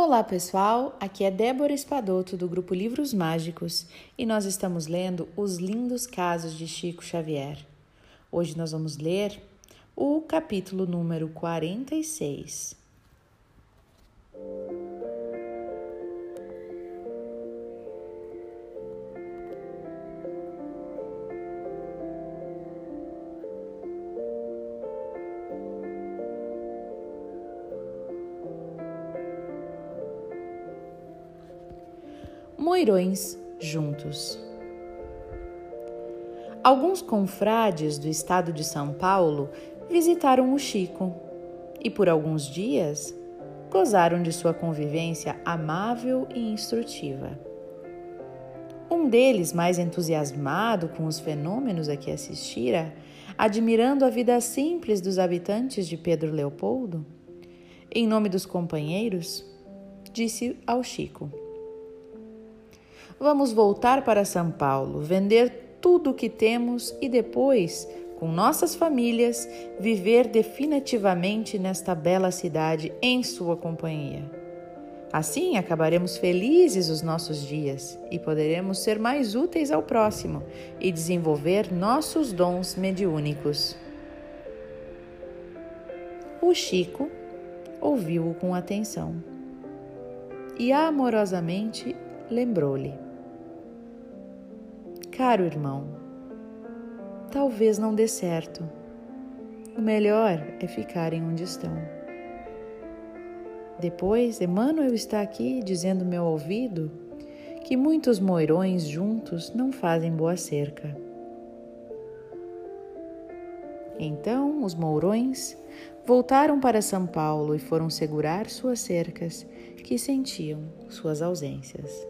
Olá pessoal, aqui é Débora Espadoto do grupo Livros Mágicos e nós estamos lendo Os Lindos Casos de Chico Xavier. Hoje nós vamos ler o capítulo número 46. Moirões juntos. Alguns confrades do estado de São Paulo visitaram o Chico e, por alguns dias, gozaram de sua convivência amável e instrutiva. Um deles, mais entusiasmado com os fenômenos a que assistira, admirando a vida simples dos habitantes de Pedro Leopoldo, em nome dos companheiros, disse ao Chico: Vamos voltar para São Paulo, vender tudo o que temos e depois, com nossas famílias, viver definitivamente nesta bela cidade em sua companhia. Assim acabaremos felizes os nossos dias e poderemos ser mais úteis ao próximo e desenvolver nossos dons mediúnicos. O Chico ouviu-o com atenção e amorosamente lembrou-lhe. Caro irmão, talvez não dê certo. O melhor é ficarem onde estão. Depois, Emmanuel está aqui dizendo meu ouvido que muitos moirões juntos não fazem boa cerca. Então os mourões voltaram para São Paulo e foram segurar suas cercas, que sentiam suas ausências.